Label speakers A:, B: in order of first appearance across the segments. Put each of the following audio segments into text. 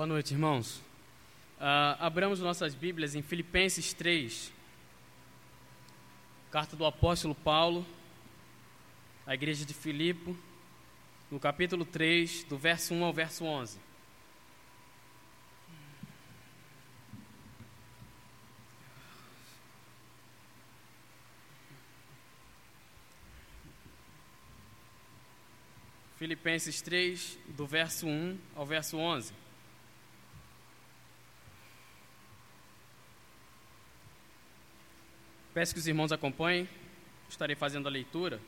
A: Boa noite, irmãos. Uh, abramos nossas Bíblias em Filipenses 3, carta do apóstolo Paulo, à igreja de Filipe, no capítulo 3, do verso 1 ao verso 11. Filipenses 3, do verso 1 ao verso 11. Peço que os irmãos acompanhem, estarei fazendo a leitura.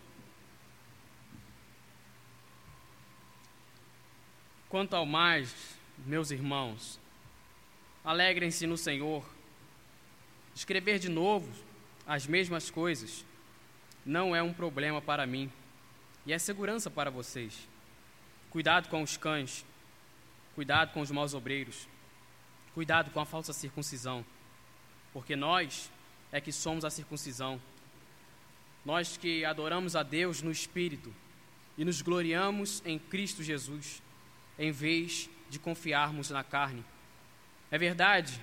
A: Quanto ao mais, meus irmãos, alegrem-se no Senhor. Escrever de novo as mesmas coisas não é um problema para mim e é segurança para vocês. Cuidado com os cães, cuidado com os maus obreiros, cuidado com a falsa circuncisão, porque nós é que somos a circuncisão. Nós que adoramos a Deus no Espírito e nos gloriamos em Cristo Jesus, em vez de confiarmos na carne. É verdade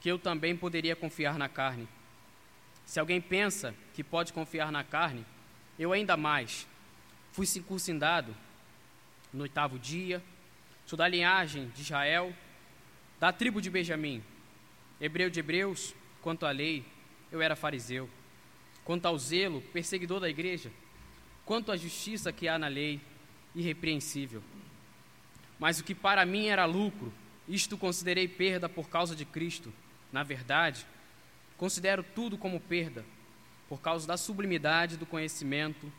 A: que eu também poderia confiar na carne. Se alguém pensa que pode confiar na carne, eu ainda mais Fui circuncidado no oitavo dia, sou da linhagem de Israel, da tribo de Benjamim, hebreu de hebreus, quanto à lei, eu era fariseu, quanto ao zelo, perseguidor da igreja, quanto à justiça que há na lei, irrepreensível. Mas o que para mim era lucro, isto considerei perda por causa de Cristo. Na verdade, considero tudo como perda, por causa da sublimidade do conhecimento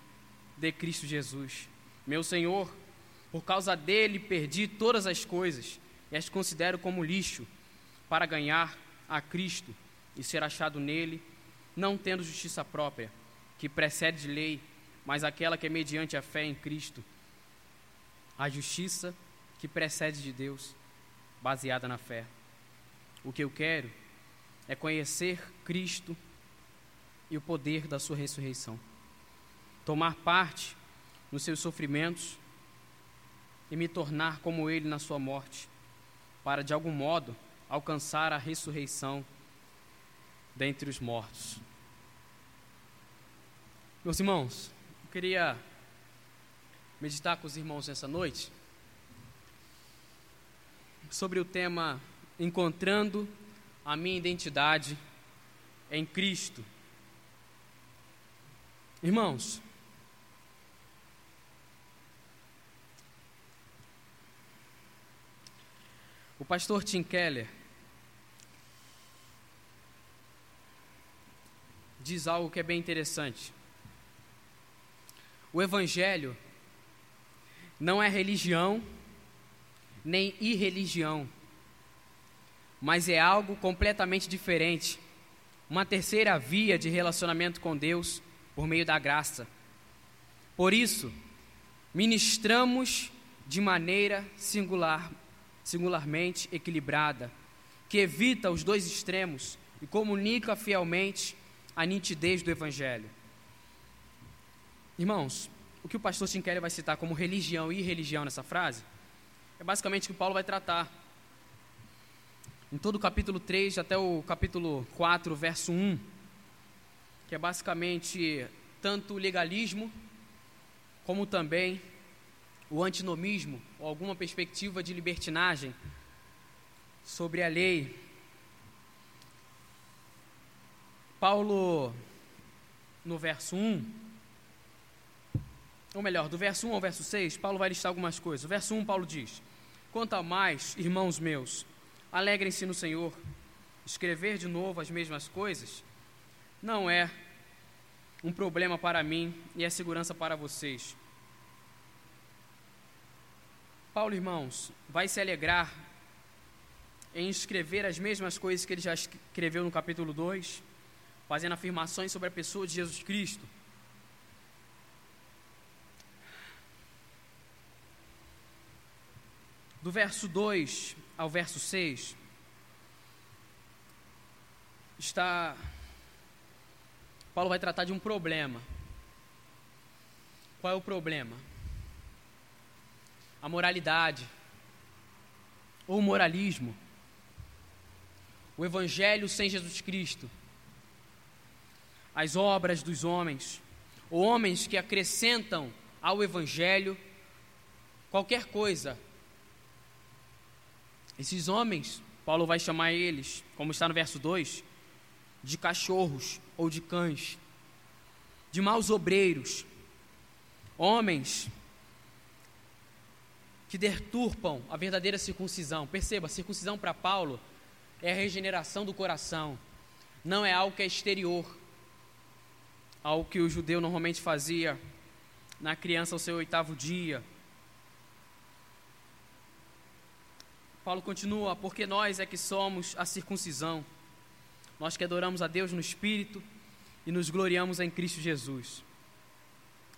A: de Cristo Jesus. Meu Senhor, por causa dele perdi todas as coisas e as considero como lixo para ganhar a Cristo e ser achado nele, não tendo justiça própria, que precede de lei, mas aquela que é mediante a fé em Cristo. A justiça que precede de Deus, baseada na fé. O que eu quero é conhecer Cristo e o poder da sua ressurreição tomar parte nos seus sofrimentos e me tornar como ele na sua morte, para de algum modo alcançar a ressurreição dentre os mortos. Meus irmãos, eu queria meditar com os irmãos nessa noite sobre o tema Encontrando a minha identidade em Cristo. Irmãos, O pastor Tim Keller diz algo que é bem interessante. O Evangelho não é religião nem irreligião, mas é algo completamente diferente uma terceira via de relacionamento com Deus por meio da graça. Por isso, ministramos de maneira singular singularmente equilibrada, que evita os dois extremos e comunica fielmente a nitidez do Evangelho. Irmãos, o que o pastor Tim vai citar como religião e irreligião nessa frase é basicamente o que Paulo vai tratar. Em todo o capítulo 3 até o capítulo 4, verso 1, que é basicamente tanto o legalismo como também o antinomismo ou alguma perspectiva de libertinagem sobre a lei. Paulo, no verso 1, ou melhor, do verso 1 ao verso 6, Paulo vai listar algumas coisas. O verso 1, Paulo diz: Quanto a mais, irmãos meus, alegrem-se no Senhor. Escrever de novo as mesmas coisas não é um problema para mim e é segurança para vocês. Paulo, irmãos, vai se alegrar em escrever as mesmas coisas que ele já escreveu no capítulo 2, fazendo afirmações sobre a pessoa de Jesus Cristo. Do verso 2 ao verso 6, está. Paulo vai tratar de um problema. Qual é o problema? a moralidade, ou moralismo. O Evangelho sem Jesus Cristo. As obras dos homens, ou homens que acrescentam ao Evangelho qualquer coisa. Esses homens, Paulo vai chamar eles, como está no verso 2, de cachorros ou de cães, de maus obreiros, homens que deturpam a verdadeira circuncisão. Perceba, circuncisão para Paulo é a regeneração do coração, não é algo que é exterior, algo que o judeu normalmente fazia na criança ao seu oitavo dia. Paulo continua, porque nós é que somos a circuncisão, nós que adoramos a Deus no Espírito e nos gloriamos em Cristo Jesus,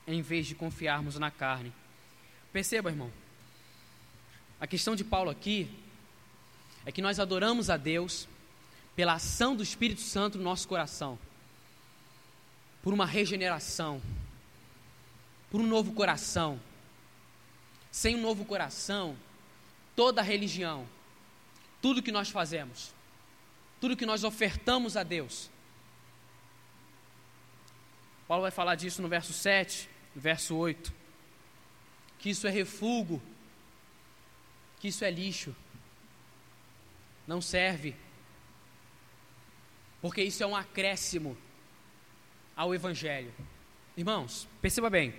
A: em vez de confiarmos na carne. Perceba, irmão, a questão de Paulo aqui é que nós adoramos a Deus pela ação do Espírito Santo no nosso coração, por uma regeneração, por um novo coração. Sem um novo coração, toda religião, tudo que nós fazemos, tudo que nós ofertamos a Deus. Paulo vai falar disso no verso 7, no verso 8, que isso é refúgio que isso é lixo, não serve, porque isso é um acréscimo ao Evangelho. Irmãos, perceba bem,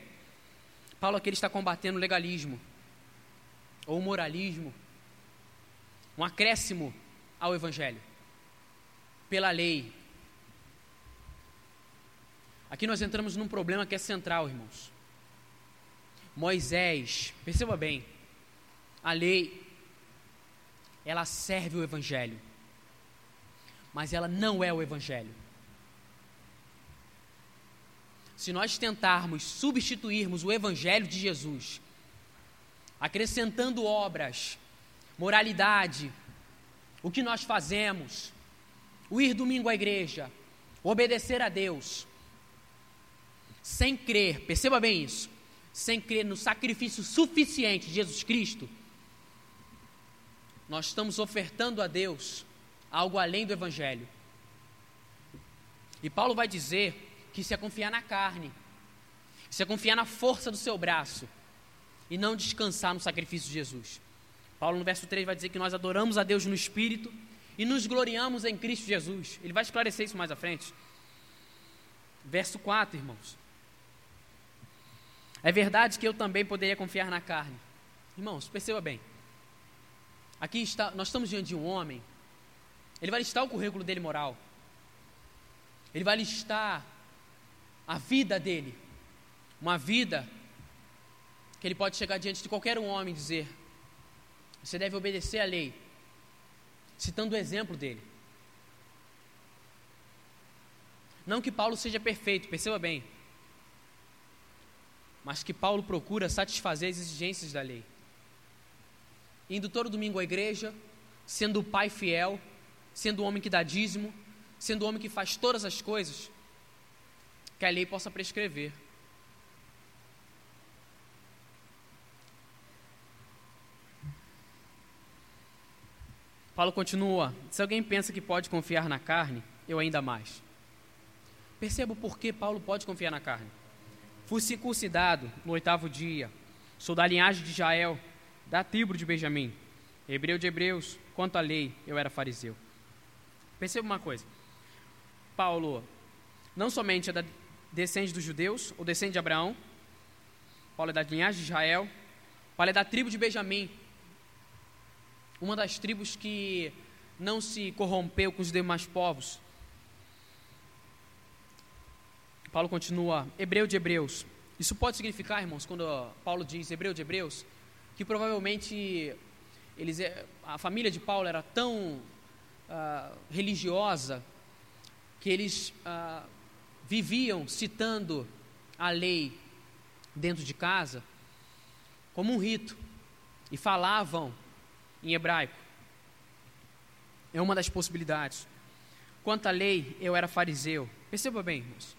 A: Paulo aqui está combatendo o legalismo, ou o moralismo, um acréscimo ao Evangelho, pela lei. Aqui nós entramos num problema que é central, irmãos. Moisés, perceba bem, a lei, ela serve o Evangelho, mas ela não é o Evangelho. Se nós tentarmos substituirmos o Evangelho de Jesus, acrescentando obras, moralidade, o que nós fazemos, o ir domingo à igreja, obedecer a Deus, sem crer, perceba bem isso, sem crer no sacrifício suficiente de Jesus Cristo, nós estamos ofertando a Deus algo além do Evangelho. E Paulo vai dizer que isso é confiar na carne, isso é confiar na força do seu braço e não descansar no sacrifício de Jesus. Paulo no verso 3 vai dizer que nós adoramos a Deus no Espírito e nos gloriamos em Cristo Jesus. Ele vai esclarecer isso mais à frente. Verso 4, irmãos. É verdade que eu também poderia confiar na carne. Irmãos, perceba bem. Aqui está, nós estamos diante de um homem, ele vai listar o currículo dele moral, ele vai listar a vida dele, uma vida que ele pode chegar diante de qualquer um homem e dizer: você deve obedecer à lei, citando o exemplo dele. Não que Paulo seja perfeito, perceba bem, mas que Paulo procura satisfazer as exigências da lei indo todo domingo à igreja, sendo o pai fiel, sendo o homem que dá dízimo, sendo o homem que faz todas as coisas que a lei possa prescrever. Paulo continua: se alguém pensa que pode confiar na carne, eu ainda mais. Perceba por que Paulo pode confiar na carne. Fui circuncidado no oitavo dia, sou da linhagem de Israel da tribo de Benjamim, hebreu de hebreus, quanto à lei, eu era fariseu. Perceba uma coisa: Paulo não somente é da descende dos judeus, ou descende de Abraão, Paulo é da linhagem de Israel, Paulo é da tribo de Benjamim, uma das tribos que não se corrompeu com os demais povos. Paulo continua, hebreu de hebreus. Isso pode significar, irmãos, quando Paulo diz hebreu de hebreus, que provavelmente eles, é, a família de Paulo era tão uh, religiosa que eles uh, viviam citando a lei dentro de casa como um rito e falavam em hebraico. É uma das possibilidades. Quanto à lei, eu era fariseu. Perceba bem, irmãos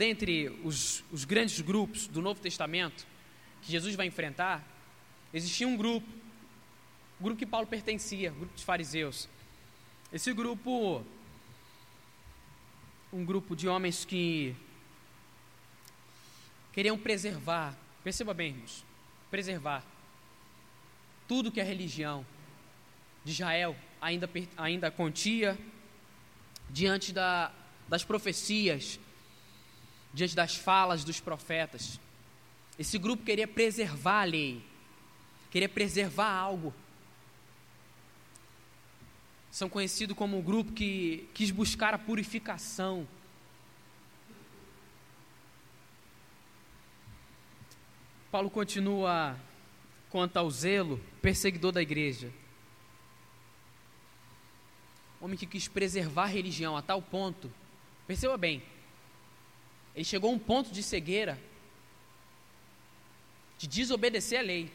A: dentre os, os grandes grupos do Novo Testamento que Jesus vai enfrentar, existia um grupo, o grupo que Paulo pertencia, o grupo dos fariseus. Esse grupo, um grupo de homens que queriam preservar, perceba bem, irmãos, preservar tudo que a religião de Israel ainda, ainda continha diante da, das profecias, diante das falas dos profetas. Esse grupo queria preservar a lei, queria preservar algo. São conhecidos como o grupo que quis buscar a purificação. Paulo continua quanto ao zelo perseguidor da igreja. Homem que quis preservar a religião a tal ponto, perceba bem, ele chegou a um ponto de cegueira, de desobedecer a lei,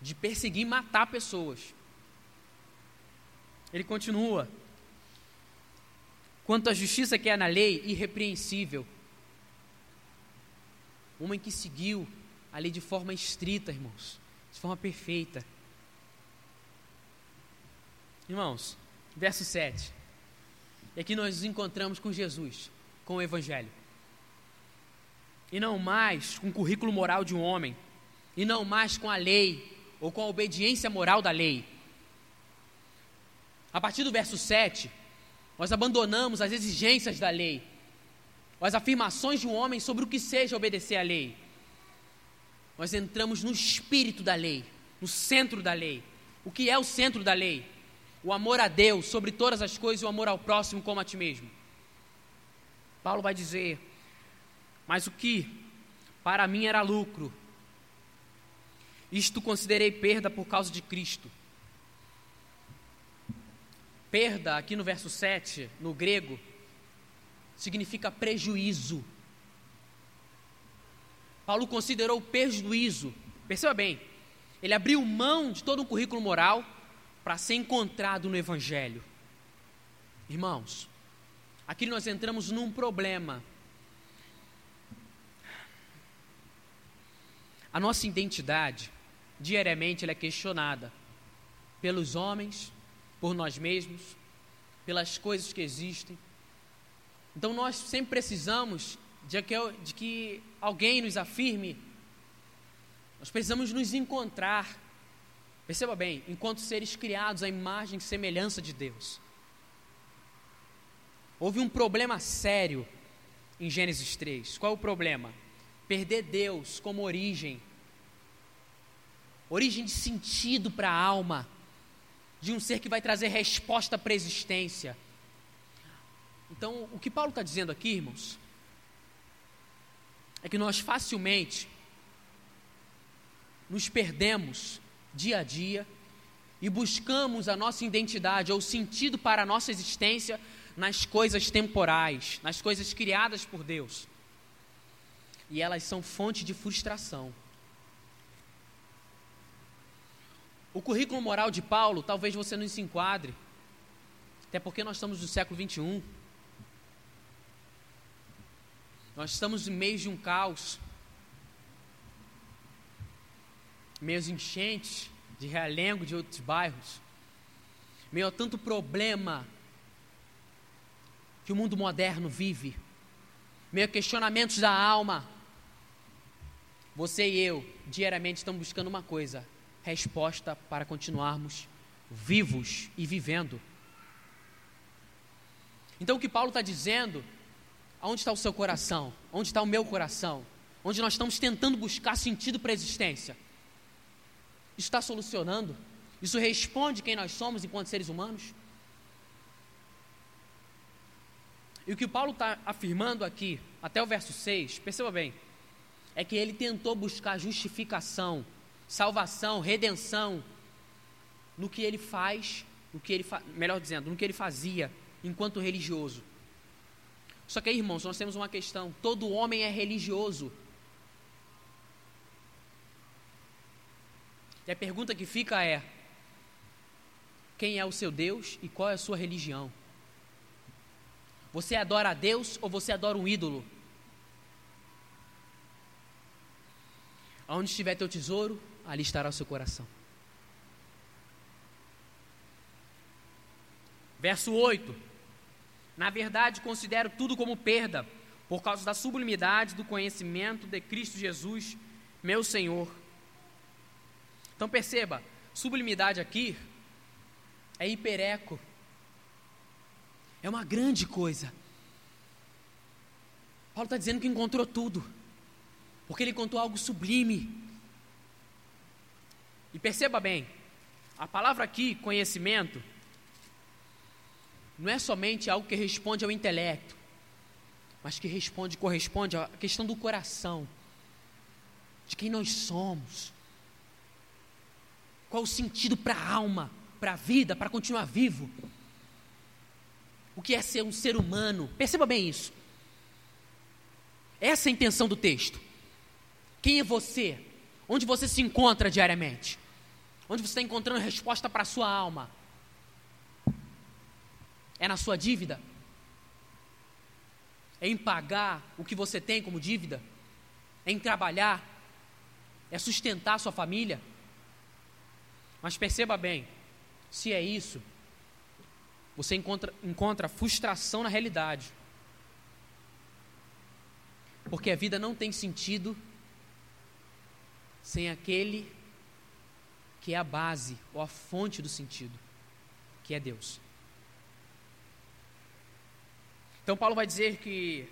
A: de perseguir e matar pessoas. Ele continua. Quanto à justiça que é na lei, irrepreensível. Homem que seguiu a lei de forma estrita, irmãos, de forma perfeita. Irmãos, verso 7. E aqui nós nos encontramos com Jesus, com o Evangelho. E não mais com o currículo moral de um homem, e não mais com a lei, ou com a obediência moral da lei. A partir do verso 7, nós abandonamos as exigências da lei, as afirmações de um homem sobre o que seja obedecer à lei. Nós entramos no espírito da lei, no centro da lei. O que é o centro da lei? O amor a Deus sobre todas as coisas e o amor ao próximo como a ti mesmo. Paulo vai dizer: Mas o que para mim era lucro, isto considerei perda por causa de Cristo. Perda, aqui no verso 7, no grego, significa prejuízo. Paulo considerou prejuízo, perceba bem, ele abriu mão de todo um currículo moral para ser encontrado no Evangelho. Irmãos, aqui nós entramos num problema. A nossa identidade, diariamente, ela é questionada pelos homens, por nós mesmos, pelas coisas que existem. Então nós sempre precisamos de que, de que alguém nos afirme, nós precisamos nos encontrar, perceba bem, enquanto seres criados à imagem e semelhança de Deus. Houve um problema sério em Gênesis 3. Qual é o problema? Perder Deus como origem, origem de sentido para a alma de um ser que vai trazer resposta para a existência. Então, o que Paulo está dizendo aqui, irmãos, é que nós facilmente nos perdemos dia a dia e buscamos a nossa identidade ou sentido para a nossa existência nas coisas temporais, nas coisas criadas por Deus. E elas são fonte de frustração. O currículo moral de Paulo, talvez você não se enquadre, até porque nós estamos no século 21. Nós estamos no meio de um caos, meios enchentes de Realengo, de outros bairros, meio a tanto problema que o mundo moderno vive, meio questionamentos da alma. Você e eu, diariamente, estamos buscando uma coisa: resposta para continuarmos vivos e vivendo. Então, o que Paulo está dizendo, aonde está o seu coração? Onde está o meu coração? Onde nós estamos tentando buscar sentido para a existência? Isso está solucionando? Isso responde quem nós somos enquanto seres humanos? E o que Paulo está afirmando aqui, até o verso 6, perceba bem, é que ele tentou buscar justificação salvação, redenção no que ele faz, no que ele melhor dizendo, no que ele fazia enquanto religioso. Só que aí, irmãos, nós temos uma questão: todo homem é religioso. E a pergunta que fica é: quem é o seu Deus e qual é a sua religião? Você adora a Deus ou você adora um ídolo?
B: Aonde estiver teu tesouro, ali estará o seu coração.
A: Verso 8. Na verdade, considero tudo como perda, por causa da sublimidade do conhecimento de Cristo Jesus, meu Senhor. Então perceba, sublimidade aqui é hipereco. É uma grande coisa. Paulo está dizendo que encontrou tudo, porque ele encontrou algo sublime. E perceba bem, a palavra aqui, conhecimento, não é somente algo que responde ao intelecto, mas que responde, corresponde à questão do coração, de quem nós somos. Qual o sentido para a alma, para a vida, para continuar vivo? O que é ser um ser humano? Perceba bem isso. Essa é a intenção do texto. Quem é você? Onde você se encontra diariamente? Onde você está encontrando resposta para a sua alma? É na sua dívida? É em pagar o que você tem como dívida? É em trabalhar? É sustentar a sua família? Mas perceba bem, se é isso, você encontra, encontra frustração na realidade. Porque a vida não tem sentido sem aquele que é a base ou a fonte do sentido, que é Deus. Então Paulo vai dizer que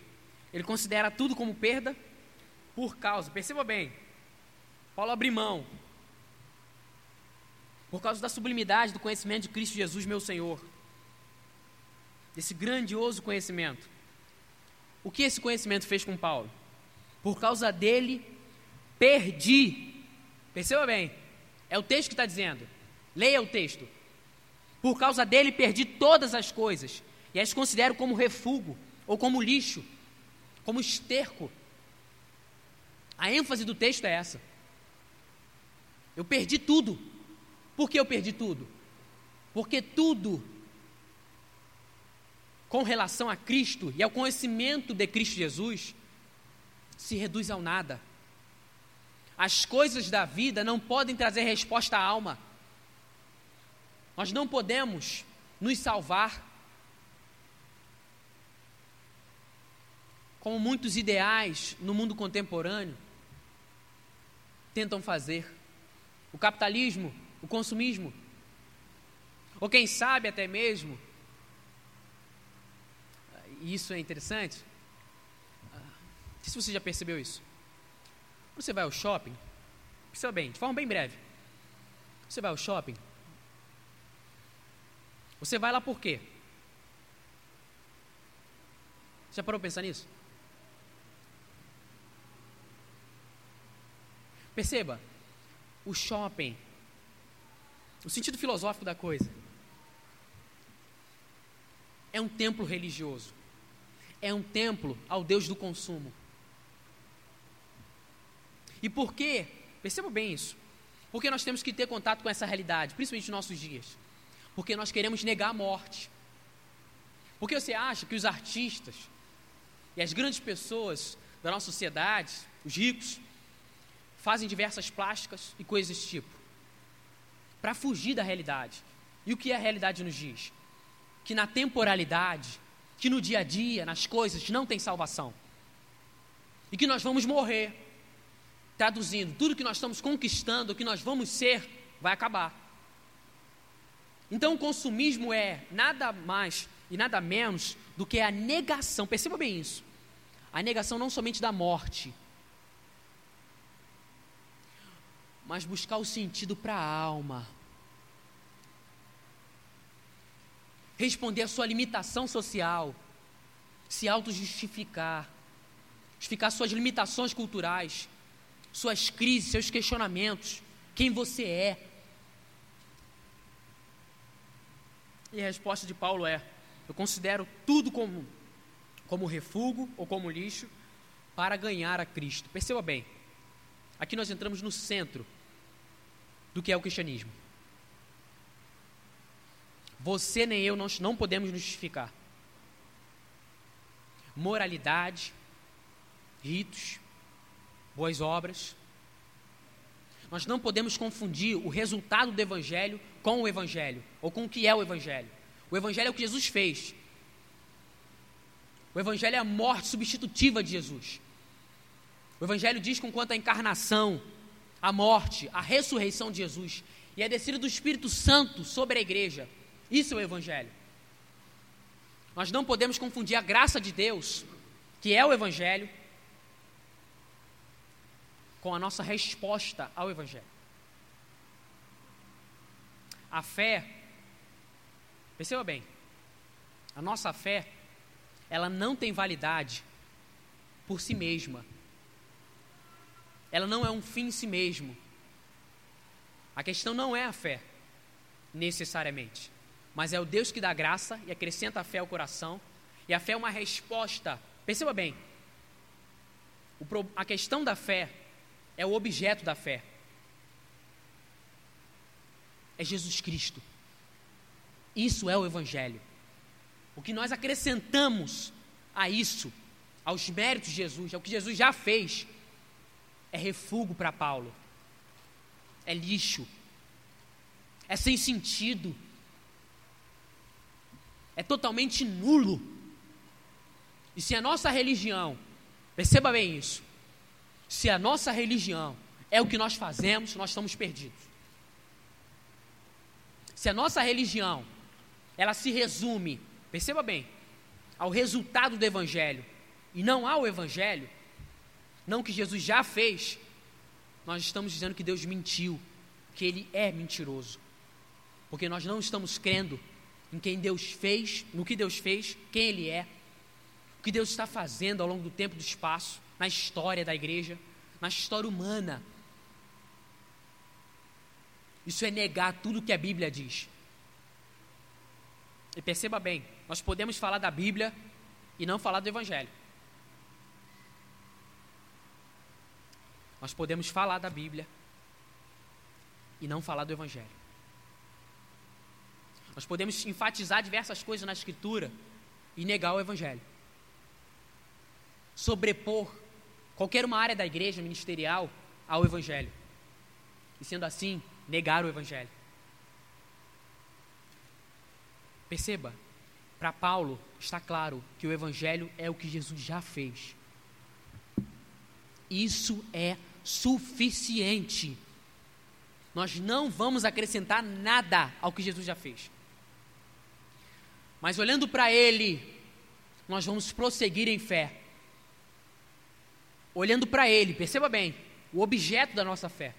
A: ele considera tudo como perda por causa, perceba bem, Paulo abre mão, por causa da sublimidade do conhecimento de Cristo Jesus, meu Senhor, desse grandioso conhecimento. O que esse conhecimento fez com Paulo? Por causa dele, perdi. Perceba bem, é o texto que está dizendo. Leia o texto. Por causa dele, perdi todas as coisas e as considero como refúgio ou como lixo, como esterco. A ênfase do texto é essa. Eu perdi tudo. Por que eu perdi tudo? Porque tudo com relação a Cristo e ao conhecimento de Cristo Jesus se reduz ao nada. As coisas da vida não podem trazer resposta à alma. Nós não podemos nos salvar como muitos ideais no mundo contemporâneo tentam fazer. O capitalismo, o consumismo, ou quem sabe até mesmo, e isso é interessante, não sei se você já percebeu isso. Você vai ao shopping, perceba bem, de forma bem breve, você vai ao shopping, você vai lá por quê? Já parou pensar nisso? Perceba, o shopping, o sentido filosófico da coisa, é um templo religioso, é um templo ao Deus do consumo. E por quê? Perceba bem isso. Porque nós temos que ter contato com essa realidade, principalmente nos nossos dias. Porque nós queremos negar a morte. Porque você acha que os artistas e as grandes pessoas da nossa sociedade, os ricos, fazem diversas plásticas e coisas desse tipo, para fugir da realidade. E o que a realidade nos diz? Que na temporalidade, que no dia a dia, nas coisas, não tem salvação. E que nós vamos morrer. Traduzindo, tudo que nós estamos conquistando, o que nós vamos ser, vai acabar. Então, o consumismo é nada mais e nada menos do que a negação, perceba bem isso. A negação não somente da morte, mas buscar o sentido para a alma. Responder à sua limitação social, se auto-justificar, justificar suas limitações culturais, suas crises, seus questionamentos, quem você é. E a resposta de Paulo é: eu considero tudo como, como refúgio ou como lixo para ganhar a Cristo. Perceba bem, aqui nós entramos no centro do que é o cristianismo. Você nem eu nós não podemos nos justificar. Moralidade, ritos, boas obras,
B: Nós não podemos confundir o resultado do Evangelho com o Evangelho, ou com o que é o Evangelho. O Evangelho é o que Jesus fez. O Evangelho é a morte substitutiva de Jesus. O Evangelho diz com quanto à encarnação, a morte, a ressurreição de Jesus e a descida do Espírito Santo sobre a igreja. Isso é o Evangelho. Nós não podemos confundir a graça de Deus, que é o Evangelho, com a nossa resposta ao Evangelho. A fé, perceba bem, a nossa fé, ela não tem validade por si mesma. Ela não é um fim em si mesmo. A questão não é a fé, necessariamente, mas é o Deus que dá graça e acrescenta a fé ao coração, e a fé é uma resposta. Perceba bem, a questão da fé é o objeto da fé. É Jesus Cristo. Isso é o Evangelho. O que nós acrescentamos a isso, aos méritos de Jesus, ao que Jesus já fez, é refúgio para Paulo, é lixo, é sem sentido, é totalmente nulo. E se a nossa religião, perceba bem isso, se a nossa religião é o que nós fazemos, nós estamos perdidos. Se a nossa religião, ela se resume, perceba bem, ao resultado do evangelho e não ao evangelho, não que Jesus já fez, nós estamos dizendo que Deus mentiu, que ele é mentiroso. Porque nós não estamos crendo em quem Deus fez, no que Deus fez, quem ele é, o que Deus está fazendo ao longo do tempo e do espaço na história da igreja, na história humana. Isso é negar tudo que a Bíblia diz. E perceba bem, nós podemos falar da Bíblia e não falar do Evangelho. Nós podemos falar da Bíblia e não falar do Evangelho. Nós podemos enfatizar diversas coisas na Escritura e negar o Evangelho sobrepor qualquer uma área da igreja ministerial ao Evangelho. E sendo assim, negar o Evangelho. Perceba, para Paulo está claro que o Evangelho é o que Jesus já fez. Isso é suficiente. Nós não vamos acrescentar nada ao que Jesus já fez. Mas olhando para Ele, nós vamos prosseguir em fé olhando para Ele, perceba bem, o objeto da nossa fé.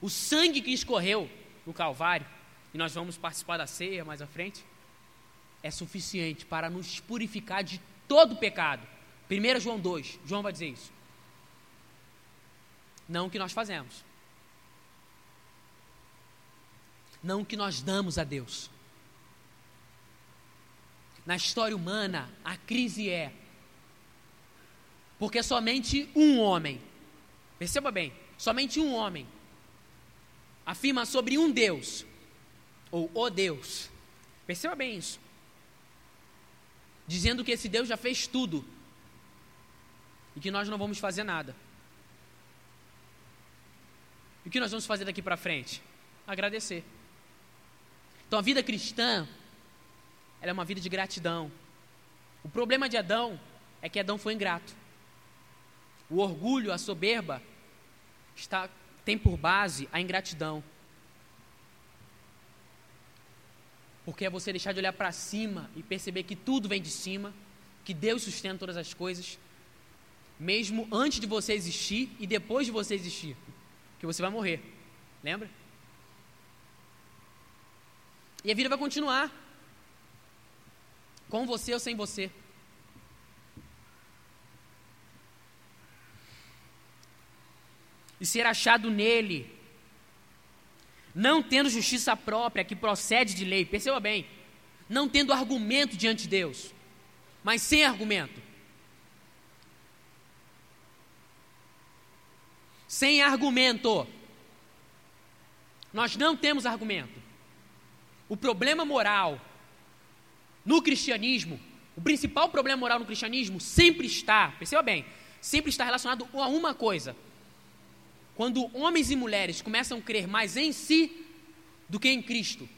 B: O sangue que escorreu no Calvário, e nós vamos participar da ceia mais à frente, é suficiente para nos purificar de todo pecado. 1 João 2, João vai dizer isso. Não o que nós fazemos. Não o que nós damos a Deus. Na história humana, a crise é porque somente um homem, perceba bem, somente um homem afirma sobre um Deus, ou o Deus, perceba bem isso, dizendo que esse Deus já fez tudo e que nós não vamos fazer nada. E o que nós vamos fazer daqui para frente? Agradecer. Então a vida cristã, ela é uma vida de gratidão. O problema de Adão é que Adão foi ingrato. O orgulho, a soberba, está, tem por base a ingratidão. Porque é você deixar de olhar para cima e perceber que tudo vem de cima, que Deus sustenta todas as coisas, mesmo antes de você existir e depois de você existir, que você vai morrer. Lembra? E a vida vai continuar. Com você ou sem você. E ser achado nele, não tendo justiça própria que procede de lei, perceba bem, não tendo argumento diante de Deus, mas sem argumento. Sem argumento. Nós não temos argumento. O problema moral no cristianismo, o principal problema moral no cristianismo sempre está, perceba bem, sempre está relacionado a uma coisa: quando homens e mulheres começam a crer mais em si do que em Cristo.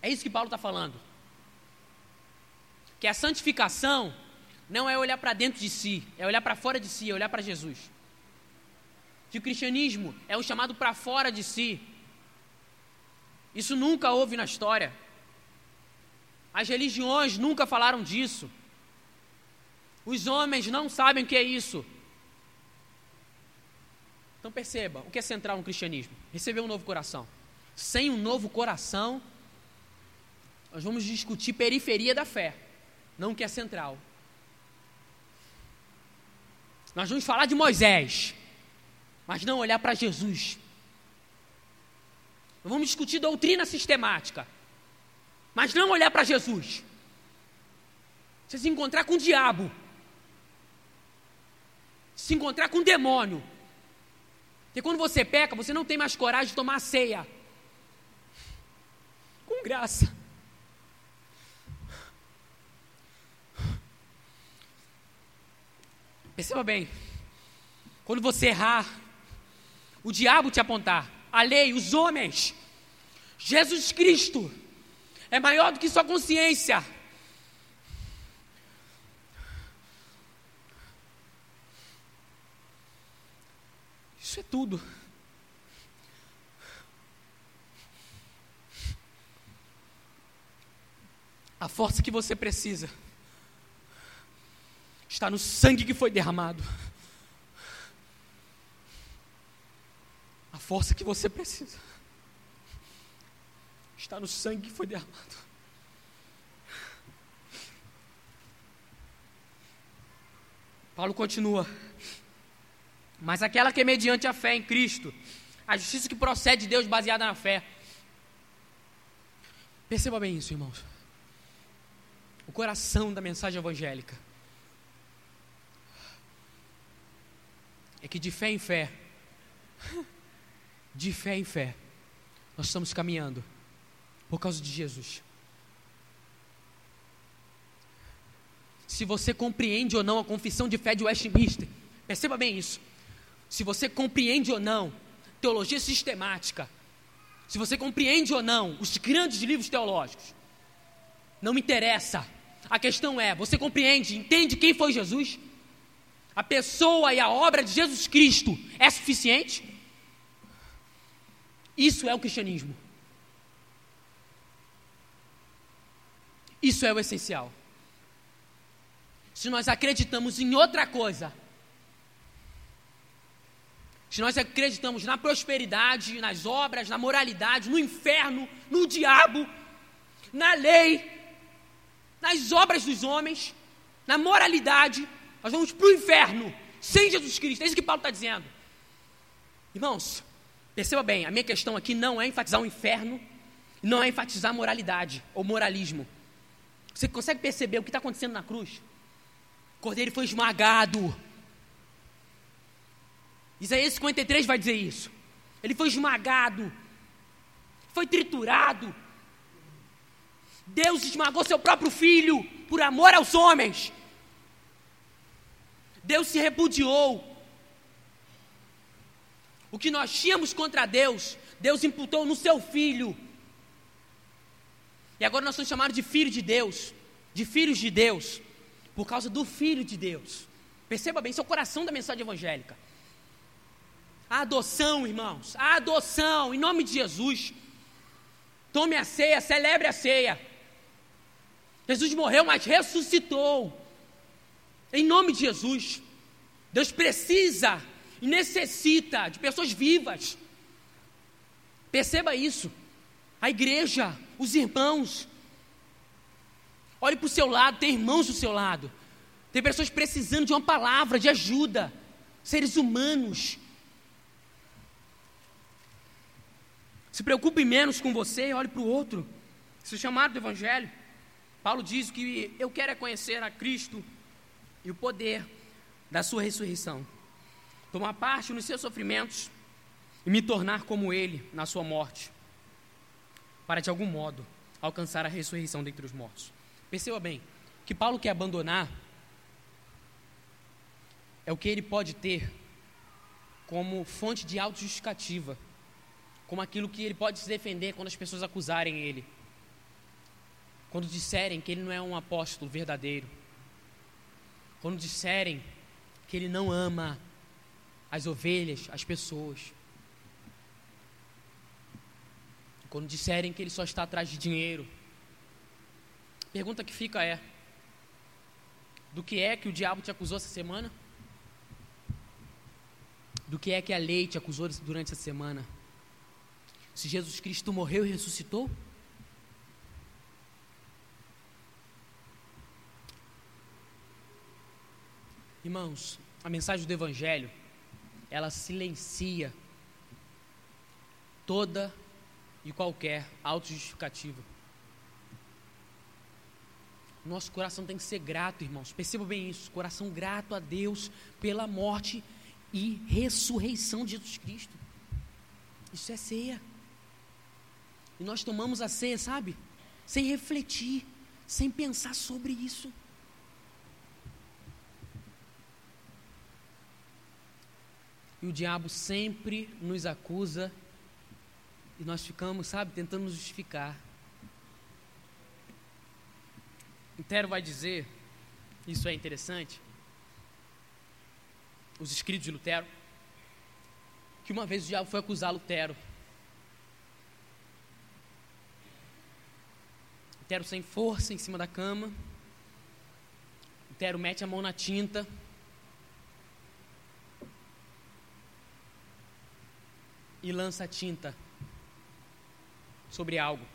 B: É isso que Paulo está falando. Que a santificação não é olhar para dentro de si, é olhar para fora de si, é olhar para Jesus. Que o cristianismo é um chamado para fora de si. Isso nunca houve na história. As religiões nunca falaram disso. Os homens não sabem o que é isso. Então perceba, o que é central no cristianismo? Receber um novo coração. Sem um novo coração, nós vamos discutir periferia da fé, não o que é central. Nós vamos falar de Moisés, mas não olhar para Jesus. Nós vamos discutir doutrina sistemática, mas não olhar para Jesus. Você se encontrar com o diabo, se encontrar com o demônio, porque quando você peca, você não tem mais coragem de tomar ceia. Com graça. Perceba bem. Quando você errar, o diabo te apontar, a lei, os homens, Jesus Cristo é maior do que sua consciência. Isso é tudo. A força que você precisa está no sangue que foi derramado. A força que você precisa está no sangue que foi derramado. Paulo continua. Mas aquela que é mediante a fé em Cristo, a justiça que procede de Deus baseada na fé. Perceba bem isso, irmãos. O coração da mensagem evangélica é que de fé em fé, de fé em fé, nós estamos caminhando por causa de Jesus. Se você compreende ou não a confissão de fé de Westminster, perceba bem isso se você compreende ou não teologia sistemática, se você compreende ou não os grandes livros teológicos, não me interessa. A questão é: você compreende, entende quem foi Jesus? A pessoa e a obra de Jesus Cristo é suficiente? Isso é o cristianismo. Isso é o essencial. Se nós acreditamos em outra coisa, se nós acreditamos na prosperidade, nas obras, na moralidade, no inferno, no diabo, na lei, nas obras dos homens, na moralidade, nós vamos para o inferno sem Jesus Cristo. É isso que Paulo está dizendo. Irmãos, perceba bem, a minha questão aqui não é enfatizar o inferno, não é enfatizar a moralidade ou moralismo. Você consegue perceber o que está acontecendo na cruz? O cordeiro foi esmagado Isaías 53 vai dizer isso. Ele foi esmagado, foi triturado. Deus esmagou seu próprio filho por amor aos homens. Deus se repudiou. O que nós tínhamos contra Deus, Deus imputou no seu filho. E agora nós somos chamados de filhos de Deus, de filhos de Deus, por causa do filho de Deus. Perceba bem, isso é o coração da mensagem evangélica. A adoção, irmãos, a adoção, em nome de Jesus. Tome a ceia, celebre a ceia. Jesus morreu, mas ressuscitou. Em nome de Jesus. Deus precisa e necessita de pessoas vivas. Perceba isso. A igreja, os irmãos. Olhe para o seu lado, tem irmãos do seu lado. Tem pessoas precisando de uma palavra, de ajuda. Seres humanos Se preocupe menos com você, olhe para o outro. Isso é chamado do Evangelho. Paulo diz que eu quero é conhecer a Cristo e o poder da sua ressurreição. Tomar parte nos seus sofrimentos e me tornar como Ele na sua morte, para de algum modo alcançar a ressurreição dentre os mortos. Perceba bem que Paulo quer abandonar é o que ele pode ter como fonte de autojustificativa, como aquilo que ele pode se defender quando as pessoas acusarem ele, quando disserem que ele não é um apóstolo verdadeiro, quando disserem que ele não ama as ovelhas, as pessoas, quando disserem que ele só está atrás de dinheiro. Pergunta que fica é: do que é que o diabo te acusou essa semana? Do que é que a lei te acusou durante essa semana? Se Jesus Cristo morreu e ressuscitou? Irmãos, a mensagem do Evangelho, ela silencia toda e qualquer autojustificativa. Nosso coração tem que ser grato, irmãos. Perceba bem isso. Coração grato a Deus pela morte e ressurreição de Jesus Cristo. Isso é ceia. E nós tomamos a ceia, sabe? Sem refletir, sem pensar sobre isso. E o diabo sempre nos acusa e nós ficamos, sabe, tentando nos justificar. Lutero vai dizer, isso é interessante, os escritos de Lutero, que uma vez o diabo foi acusar Lutero. Lutero sem força em cima da cama. Lutero mete a mão na tinta. E lança a tinta sobre algo.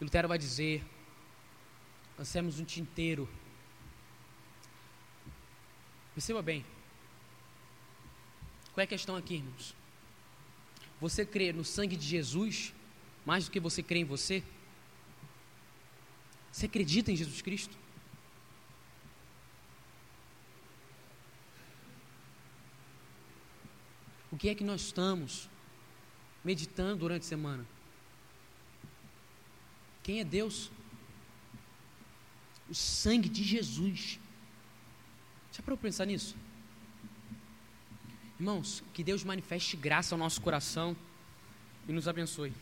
B: E Lutero vai dizer: lancemos um tinteiro. Perceba bem. Qual é a questão aqui, irmãos? Você crê no sangue de Jesus mais do que você crê em você? Você acredita em Jesus Cristo? O que é que nós estamos meditando durante a semana? Quem é Deus? O sangue de Jesus. Já para eu pensar nisso? Irmãos, que Deus manifeste graça ao nosso coração e nos abençoe.